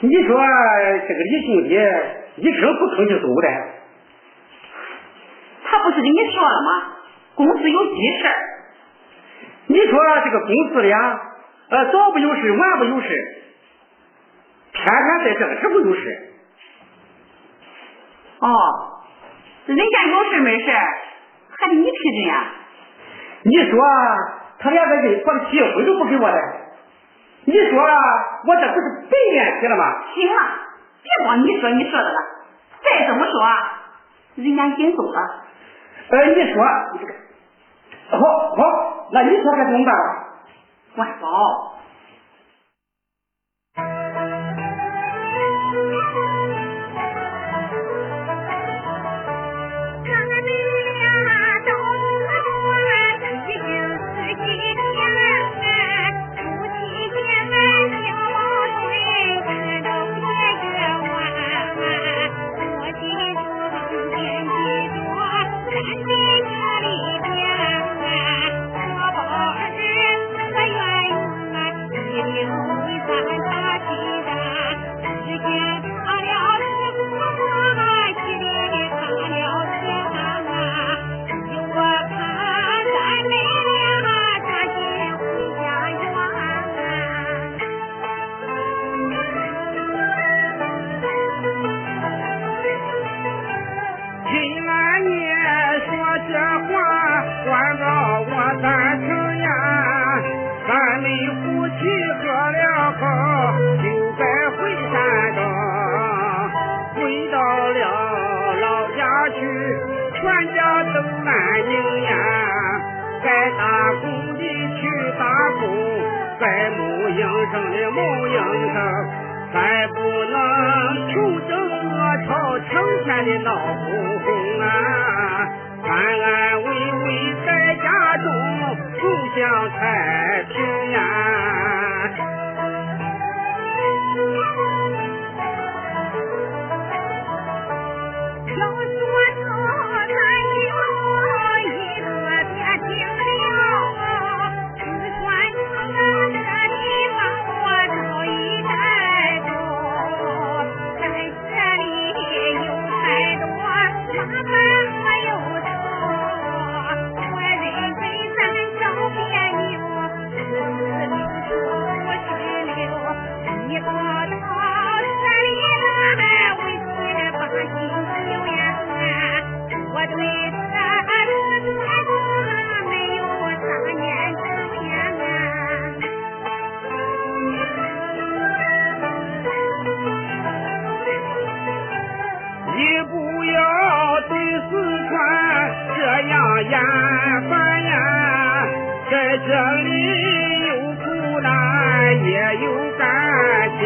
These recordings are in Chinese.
你说这个李兄弟一声不吭就走的，他不是跟你说了吗？公司有急事你说这个公司里啊，呃，早不有事，晚不有事，天天在这个时候有事。哦，人家有事没事，还得你批准呀？你说他连个人我的结婚都不给我来，你说我这不是白练习了吗？行了，别光你说你说的了，再这么说，人家已经走了。呃，你说这个。好好，那你说该怎么办？万宝。这话，关照我三情呀。咱的夫妻喝了好，就该回山东，回到了老家去，全家都安宁呀。该打工的去打工，该谋营生的谋营生，再不能求争我吵，成天的闹哄哄啊。安安稳稳在家中，不想太平安。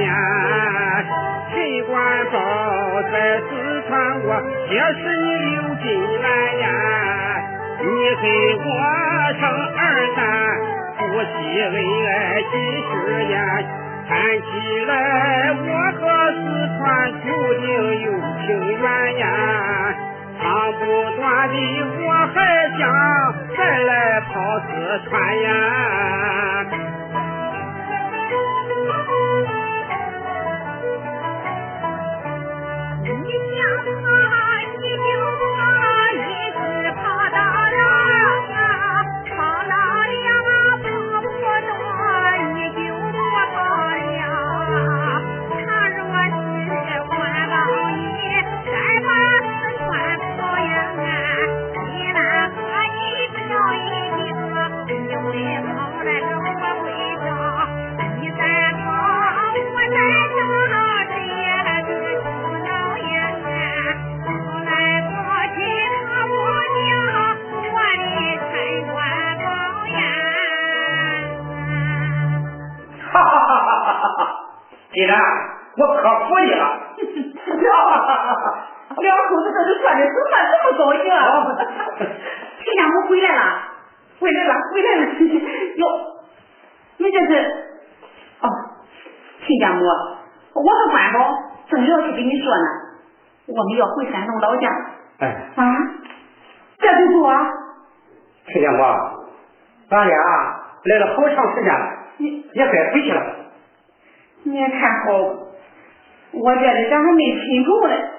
呀，尽管宝在四川，我结识你刘金兰呀。你给我生二三，夫妻恩爱几十年，看起来我和四川注定有情缘呀。唱不断的我还想再来跑四川呀。可服你了，两口子这就算的怎么这么高兴啊？亲家母回来了，回来了，回来了！哟，你这是？哦，亲家母，我和关宝正要去跟你说呢，我们要回山东老家。哎。啊？这就做啊？亲家母，咱俩来了好长时间了，也该回去了。你也看好，我觉得咱还没亲够呢。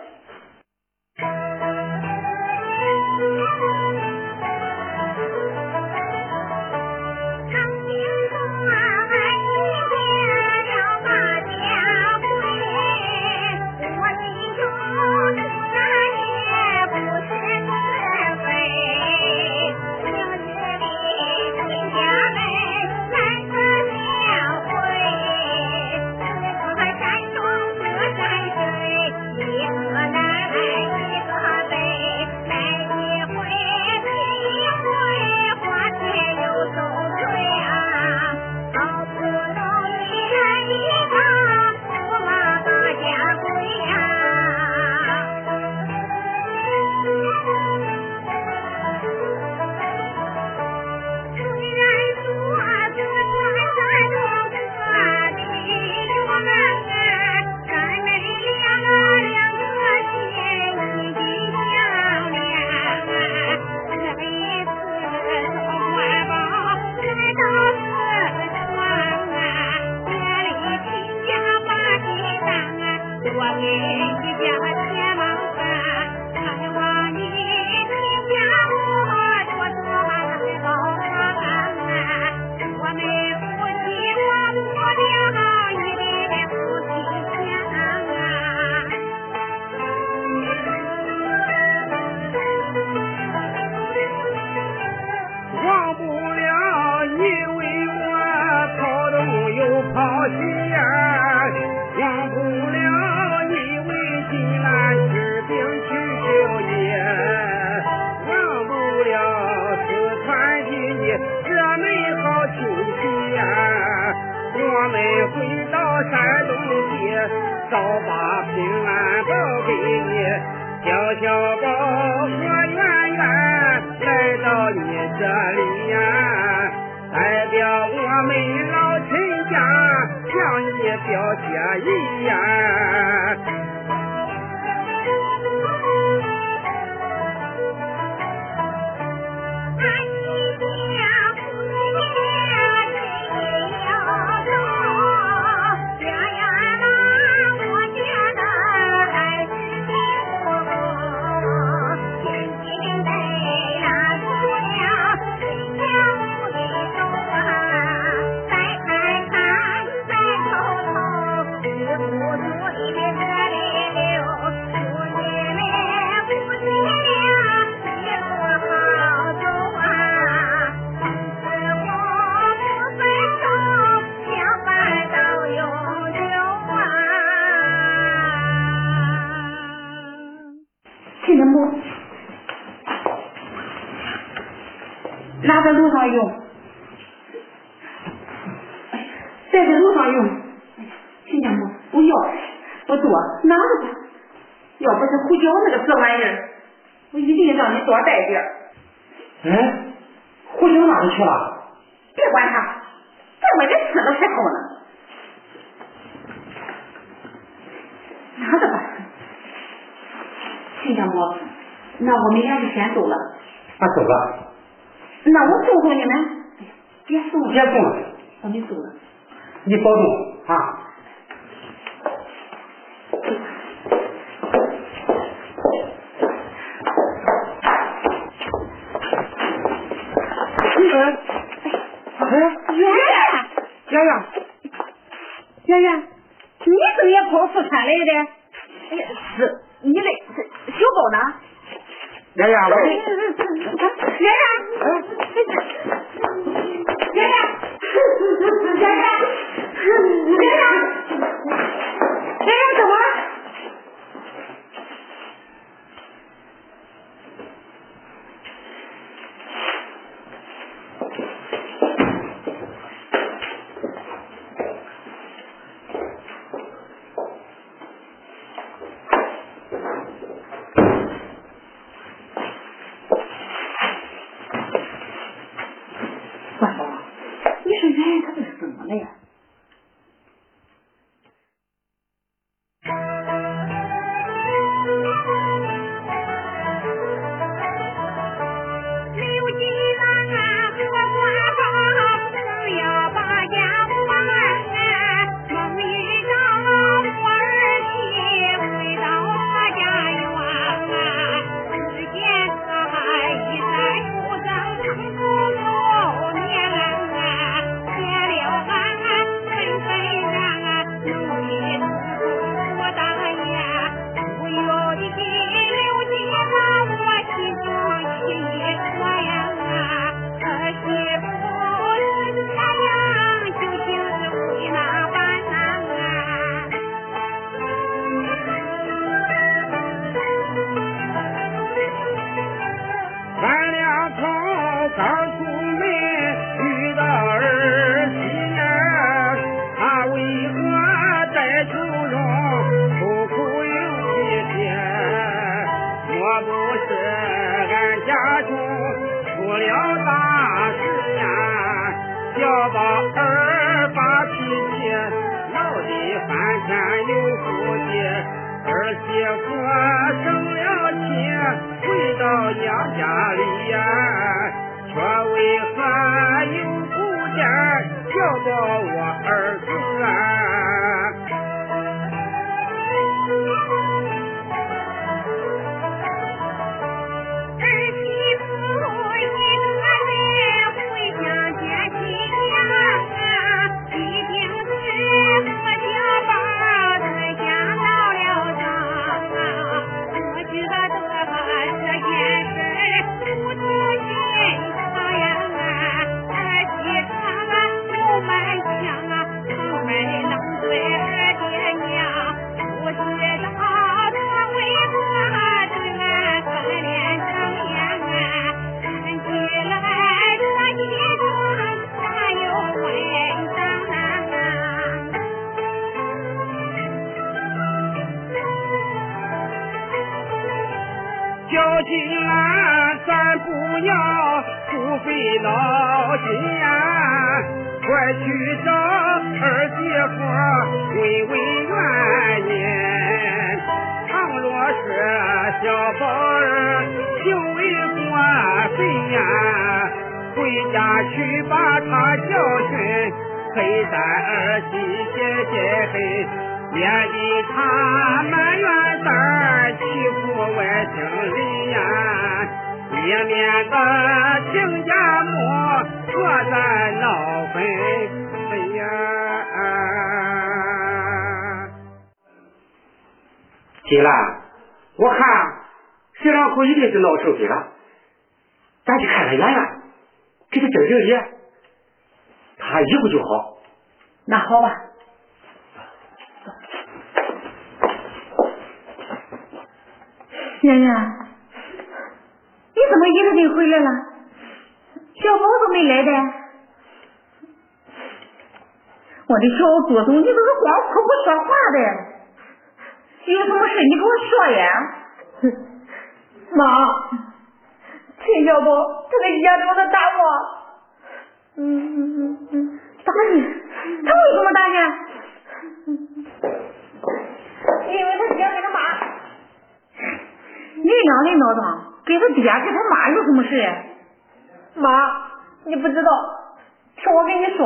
路上用。哎呀带在路上用。亲家母不要我多拿着吧。要不是胡椒那个死玩意儿我一定让你多带点哎？胡椒哪里去了？别管他在外面死了才好呢拿着吧。亲家母那我明天就先走了。那走吧。那我送送你们别送了。别送了。我你走了。你保重啊。嗯圆圆圆圆圆你怎么也跑四川来的？哎呀是你嘞小狗呢？圆圆圆圆 message 圆圆，你怎么一个人回来了？小宝都没来的。我的小祖宗，你都是光哭不说话的。有什么事你给我说呀？妈，陈小宝他在家中他打我。嗯嗯嗯嗯，打你？他为什么打你？因为他爹跟你娘的闹腾，跟他爹跟他妈有什么事？妈，你不知道，听我跟你说。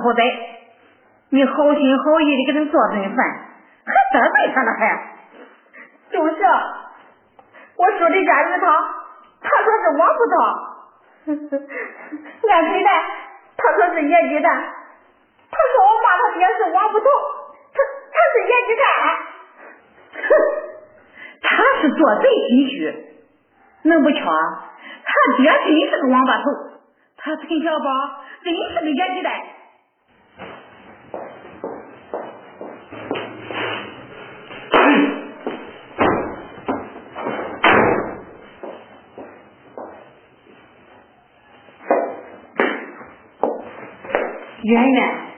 好歹。你好心好意的给他做顿饭，还得罪他了还？就是，我说的家鱼汤，他说是王葡萄；俺对待，他说是野鸡蛋；他说我骂他爹是王葡萄，他他是野鸡蛋。哼，他是做贼心虚。能不巧？他爹真是个王八头，他陈小宝真是个野鸡蛋。远远。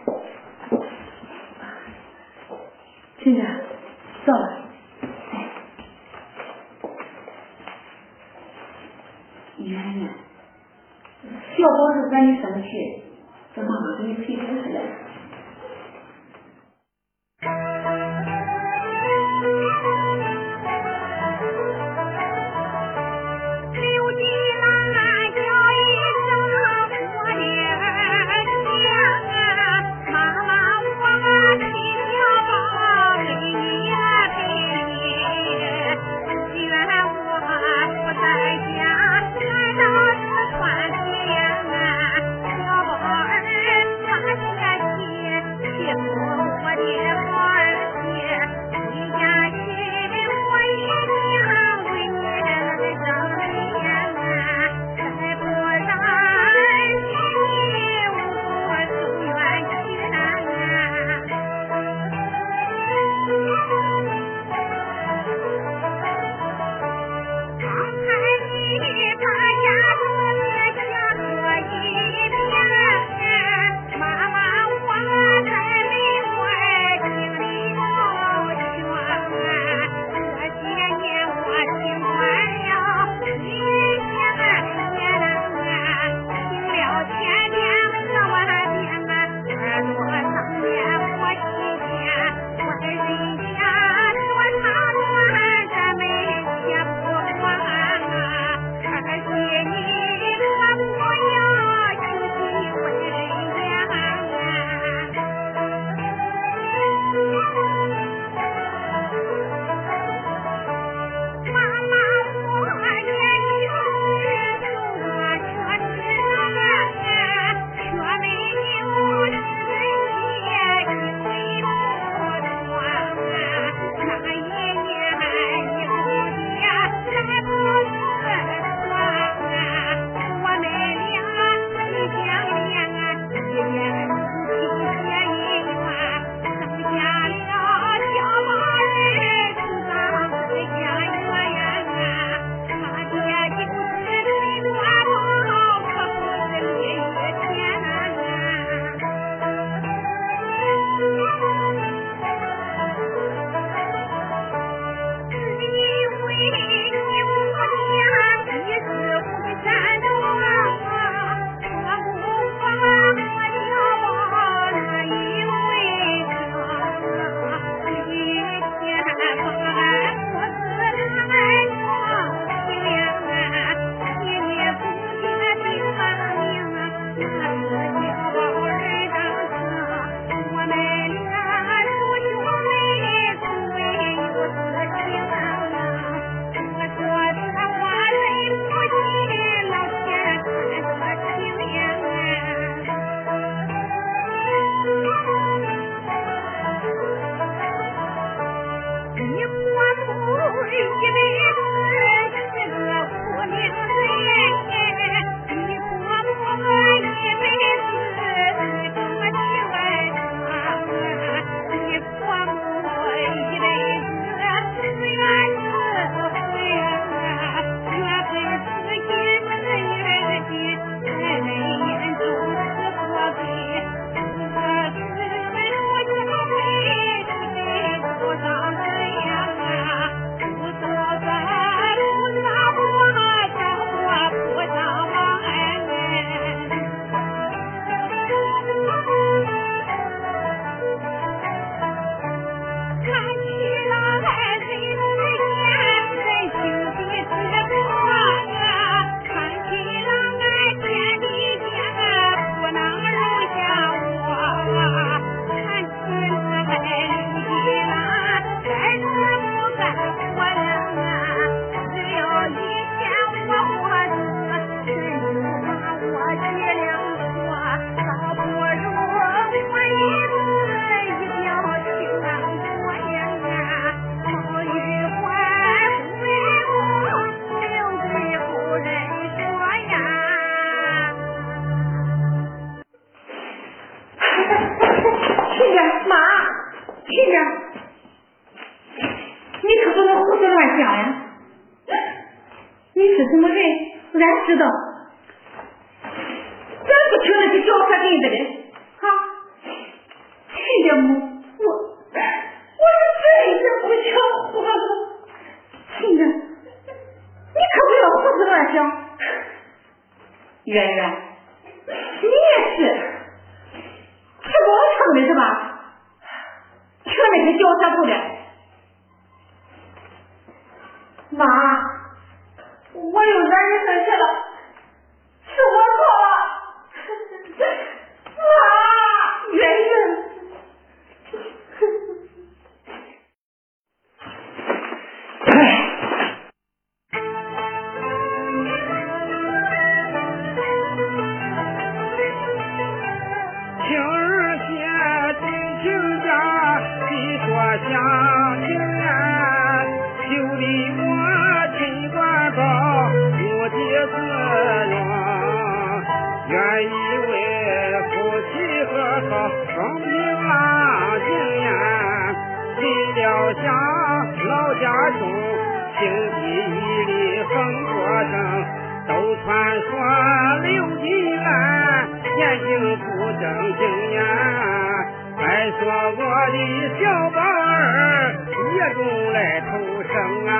我的小宝儿也中来投生啊。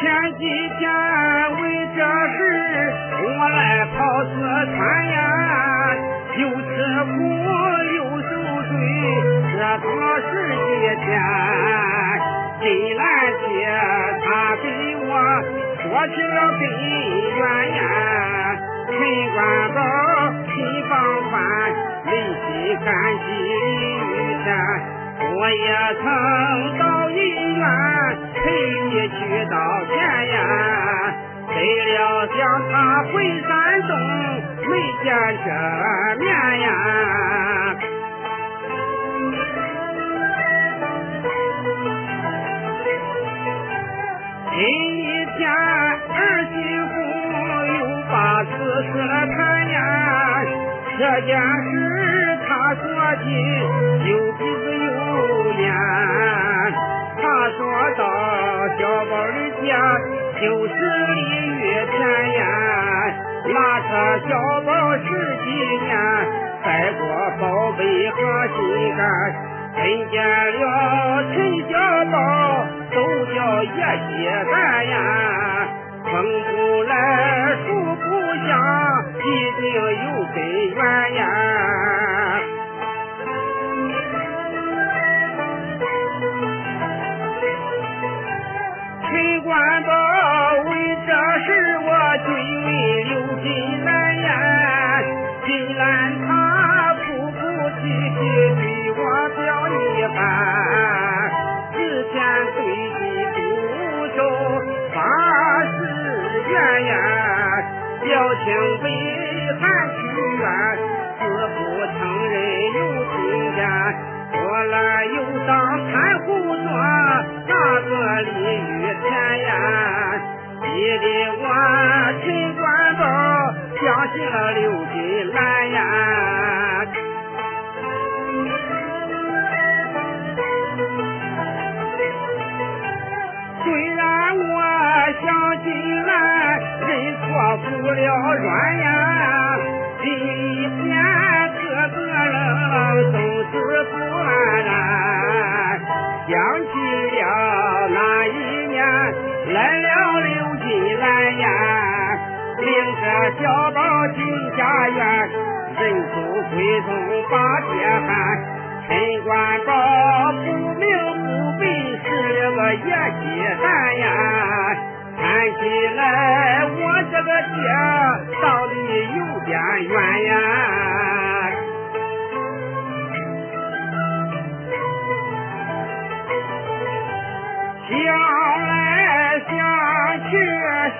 前几天为这事，我来跑四川呀，又吃苦又受罪，折腾十几天。金兰姐她给我说起了病原陈冠宝心放宽人心感激李玉山我也曾到医院陪你去道歉呀为了想他回山东没见着面呀？今 天儿媳妇又把此事来谈言，这件事他说的就鼻子又眼。他说到小宝儿家就是鲤鱼田呀，拉扯小宝十几年，带过宝贝和心肝，人见了陈小宝都叫爷爷难呀。生不来，住不下，一定有根源呀。陈官宝为这事，我最为留心。想回汉剧院，自不成人有听见，说来又当看护着那个鲤鱼田呀，逼得我陈官道相信了刘金兰呀。虽然我相信来。我服了软呀，今天哥哥人都是不安。想起了那一年来了刘金兰呀，领着小宝进家园，人不回头把爹喊，陈官高不明不白是了个野鸡蛋呀。看起来我这个爹到底有点远呀。想来想去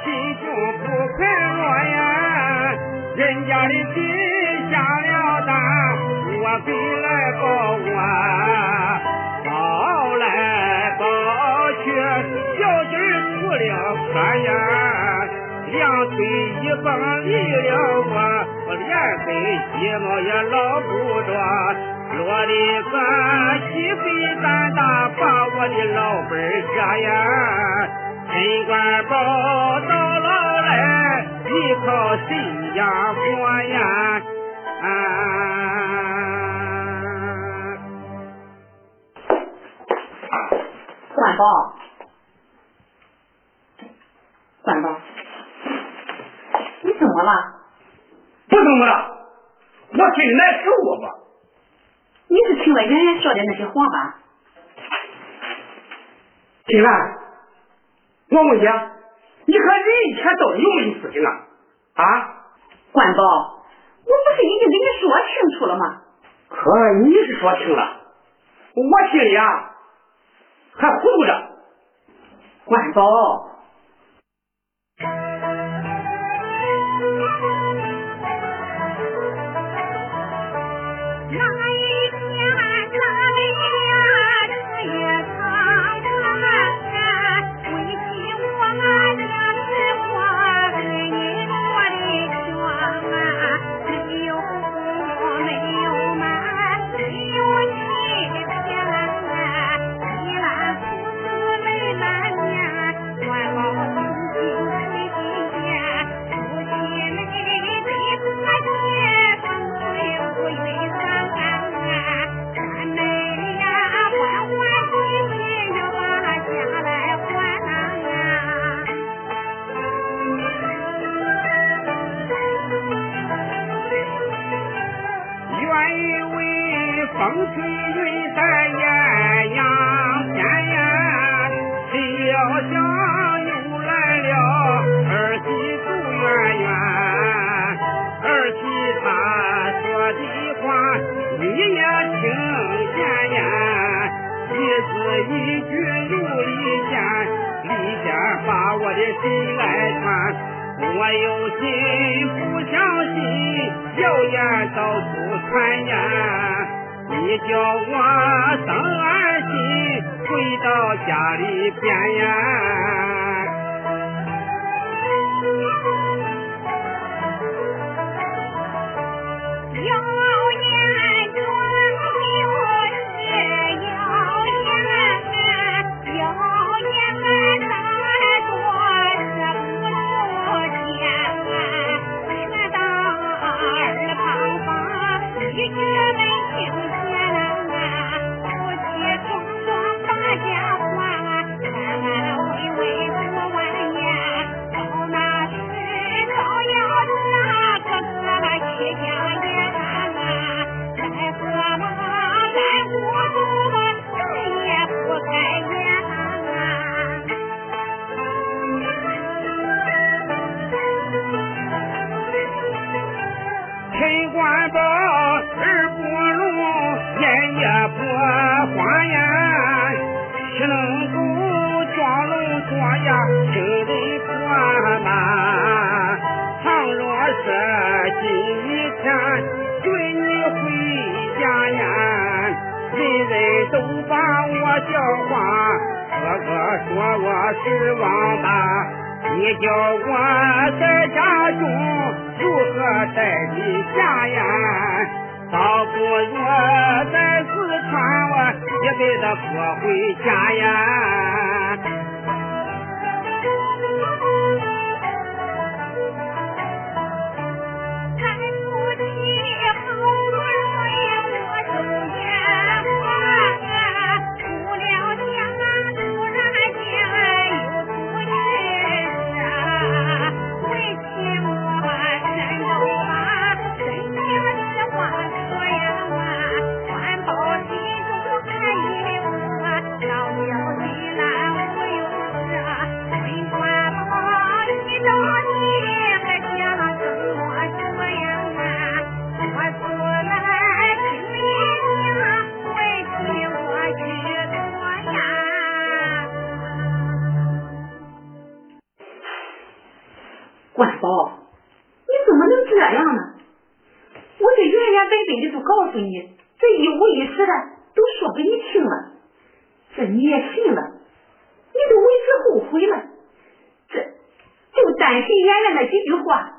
心胸不快乐呀人家的鸡下了蛋我给来报管他呀，两腿一蹦离了我，我连根鸡毛也捞不着，落的个鸡飞蛋打，把我的老本家呀，尽官抱到老来，依靠谁呀活呀？啊！管宝。官宝，你怎么了？不怎么了，我心里难受啊吧。你是听了圆圆说的那些话吧？金兰，我问你，你和人以前到底有没有事情啊？啊？官宝，我不是已经跟你说清楚了吗？可你是说清了，我心里啊还糊涂着。官宝。万宝你怎么能这样呢？我这原原本本的就告诉你这一五一十的都说给你听了这你也信了你都为之后悔了这就单凭原来那几句话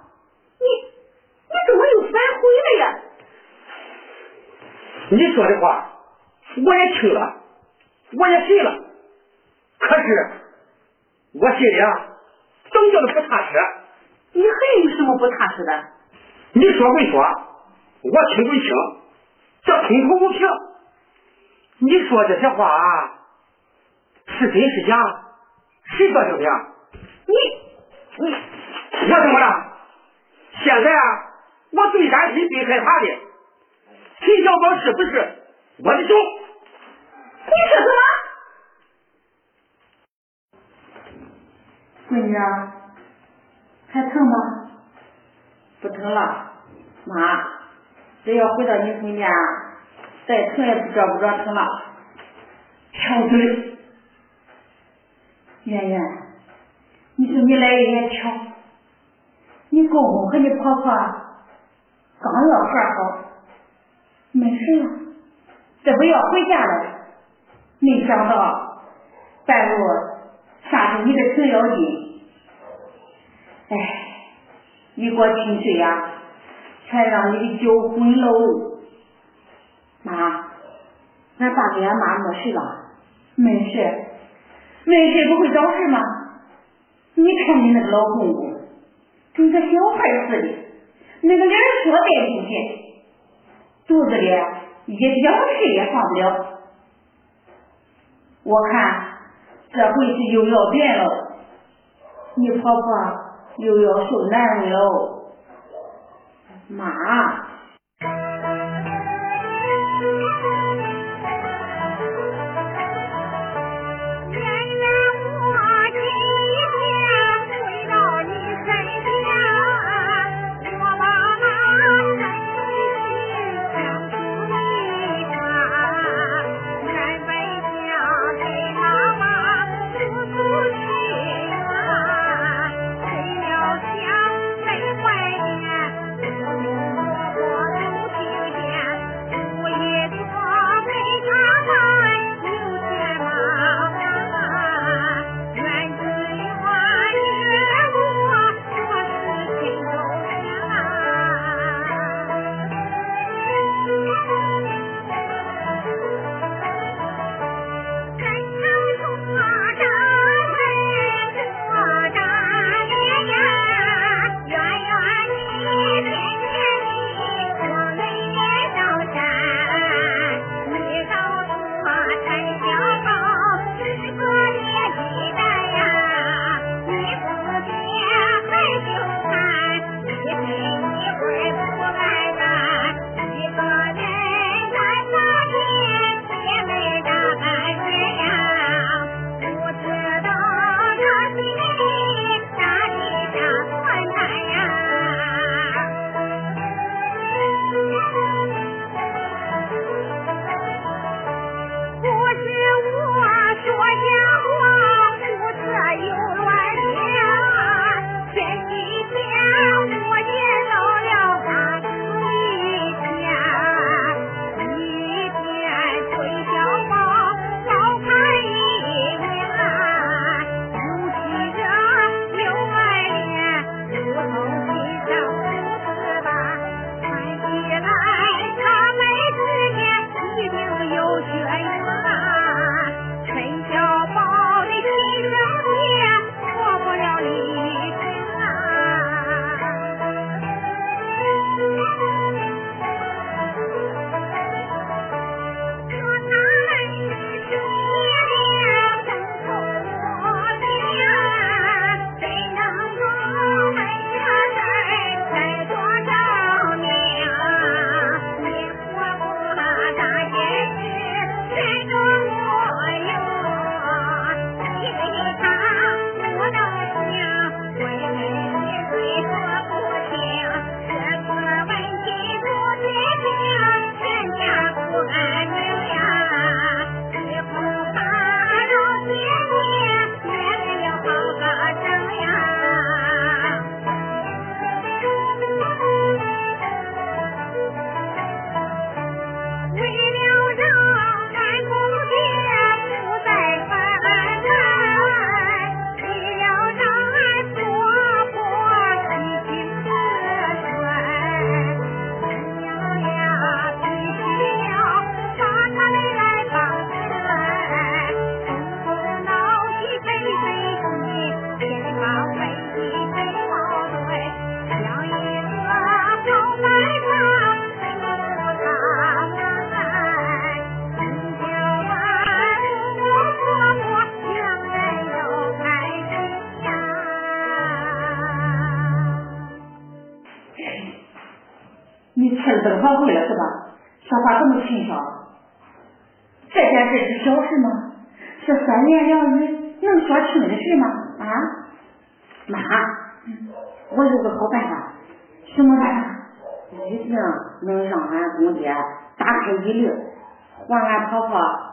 你你怎么又反悔了呀？你说的话我也听了我也信了可是我心里啊总觉得不踏实你还有什么不踏实的？你说归说，我听归听，这空口无凭。你说这些话啊，是真是假？谁说的呀？你你我怎么了？现在啊，我最担心、最害怕的，秦小宝是不是我的手？你说什么？闺女，还疼吗？不疼了，妈，只要回到你身边，再疼也不着不着疼了。挑嘴，圆圆，你说你来也巧，你公公和你婆婆刚要和好，没事了，这不要回家了。没想到半路杀出你的程咬金，哎，一锅清水呀，全让你给搅浑喽。妈，俺爸跟俺妈没事吧？没事，没事不会找事吗？你看你那个老公公，跟个小孩似的，那个脸说带进去，肚子里一点事也放不了。我看这回是又要变了，你婆婆又要受难了，妈，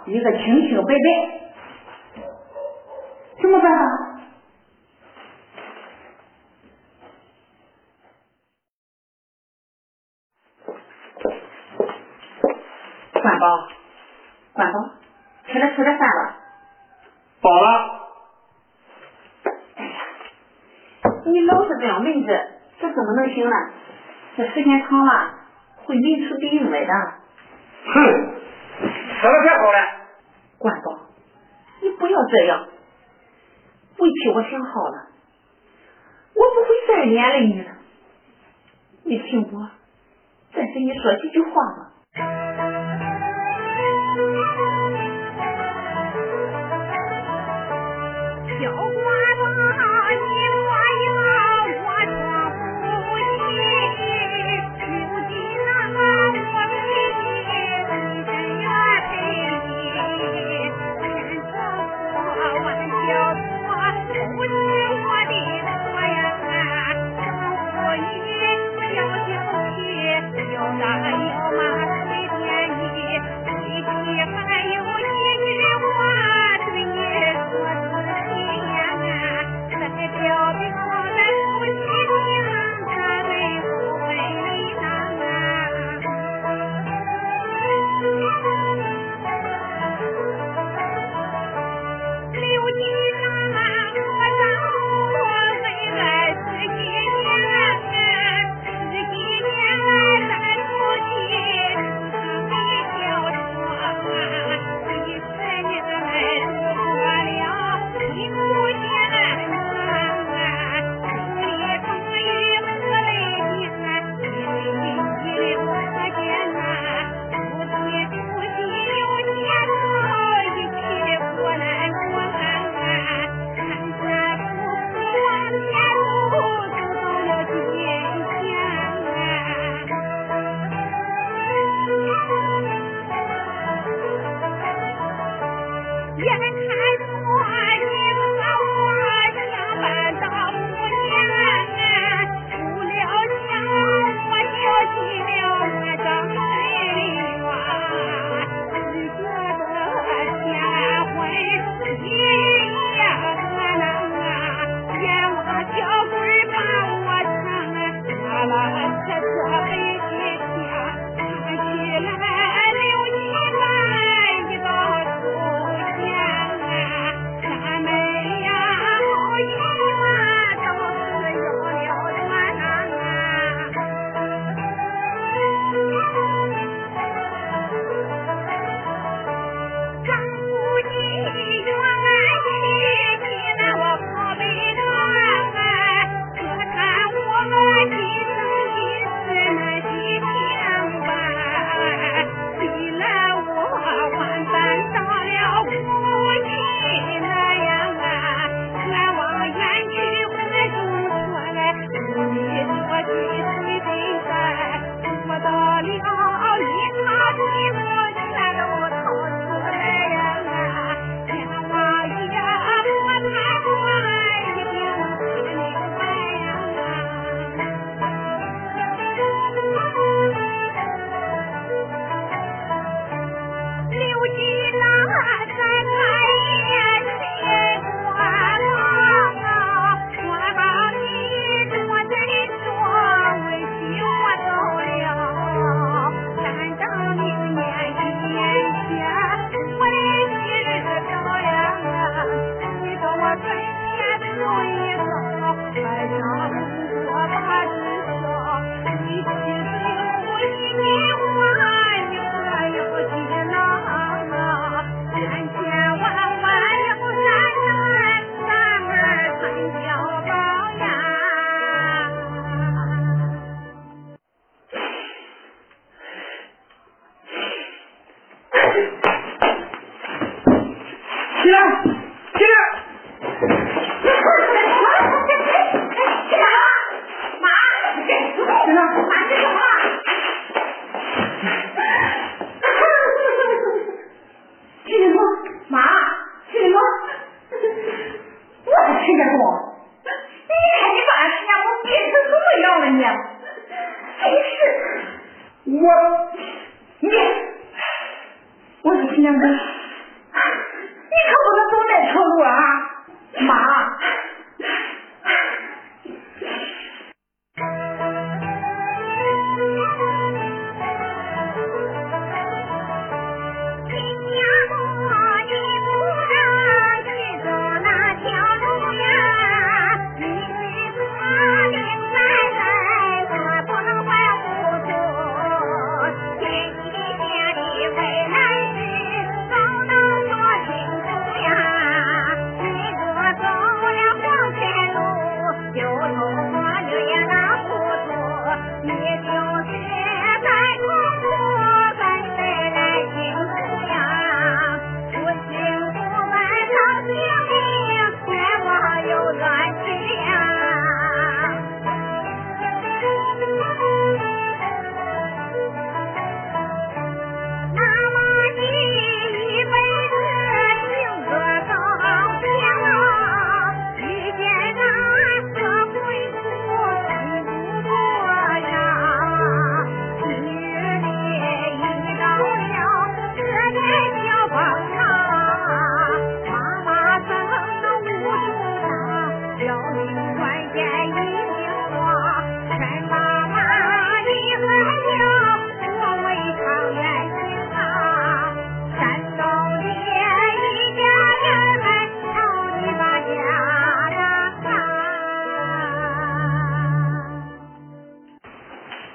一个清清白白，什么办法？管饱，管饱，吃了吃了饭了，饱了。哎呀，你老是这样闷着，这怎么能行呢？这时间长了会闷出病来的。哼。那太好了，关宝，你不要这样。问题我想好了，我不会再连累你了。你听我，再跟你说几句话吧。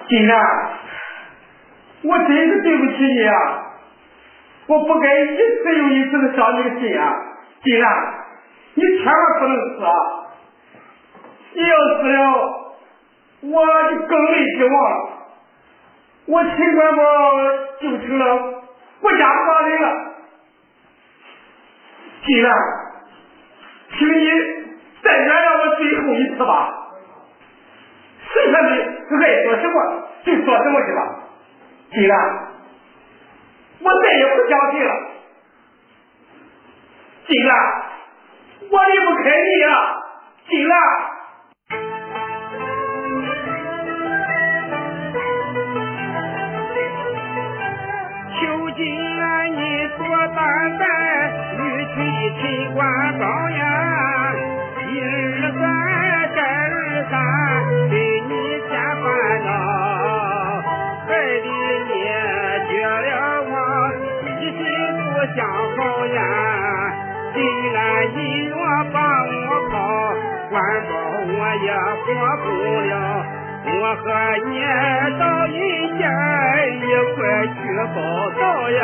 金兰，我真是对不起你啊！我不该一次又一次的伤你的心啊！金兰，你千万不能死啊！你要死了，我就更没希望了。我秦官宝就成了国家法人了。金兰，请你再原谅我最后一次吧。剩下的爱说什么就说什么去吧，金兰，我再也不相信了，金兰，我离不开你了，金兰。求金兰，你多担待，玉砌秦官高呀，心不相好呀。金兰，你若把我跑，官保我也活不了。我和你到阴间一块去报道呀，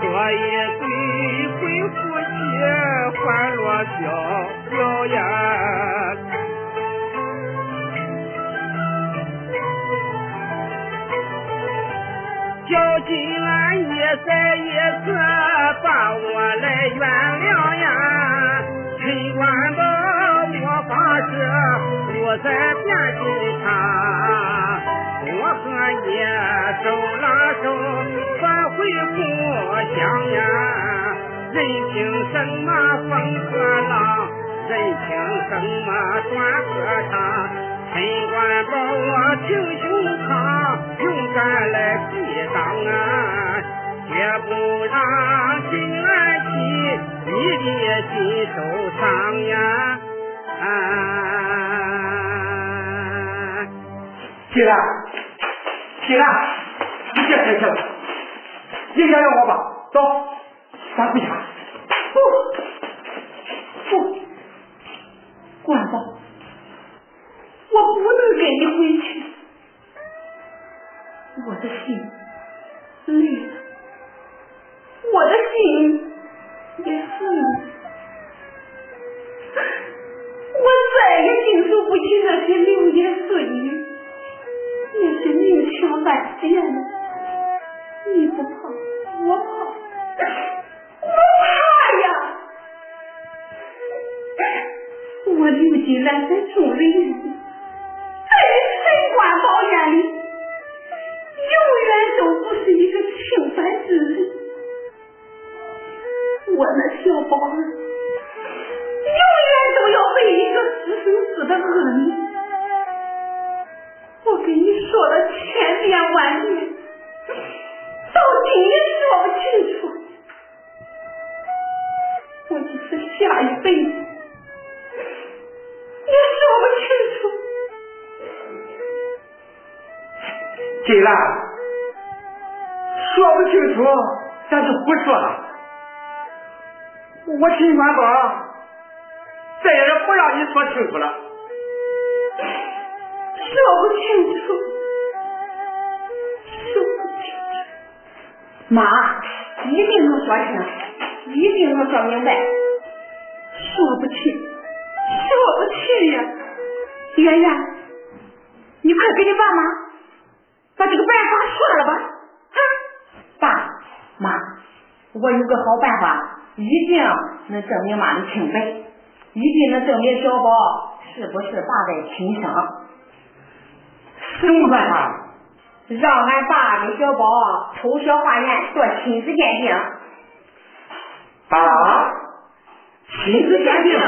做一对鬼夫妻，欢乐逍遥呀。再一次把我来原谅呀，陈官宝我发誓不再变心肠，我和你手拉手返回故乡呀，任凭什么风和浪，任凭什么断和长。陈官保我挺胸膛，勇敢来抵挡啊，也不让金兰妻你的心受伤呀！啊！金兰，金兰，你别生气了，你原谅我吧，走，咱回家。不，不，官保。我不能跟你回去，我的心累了，我的心也碎了，我再也经受不起那些流言碎语，那些明枪暗箭的。你不怕，我怕，我怕呀！我刘金兰在众人眼里。在陈官宝眼里，永远都不是一个清白之人。我那小宝儿，永远都要被一个私生子的恶女。我跟你说了千遍万遍，到今也说不清楚。我就是下一辈子也说不清楚。金兰，说不清楚，咱就不说了。我秦元宝再也不让你说清楚了。说不清楚，说不清楚。妈，一定能说清，一定能说明白。说不清，说不清呀！圆圆，你快给你爸妈把这个办法说了吧。啊，爸妈，我有个好办法，一定能证明妈的清白，一定能证明小宝是不是爸的亲生。什么办法？让俺爸给小宝抽血化验做亲子鉴定。啊？亲子鉴定？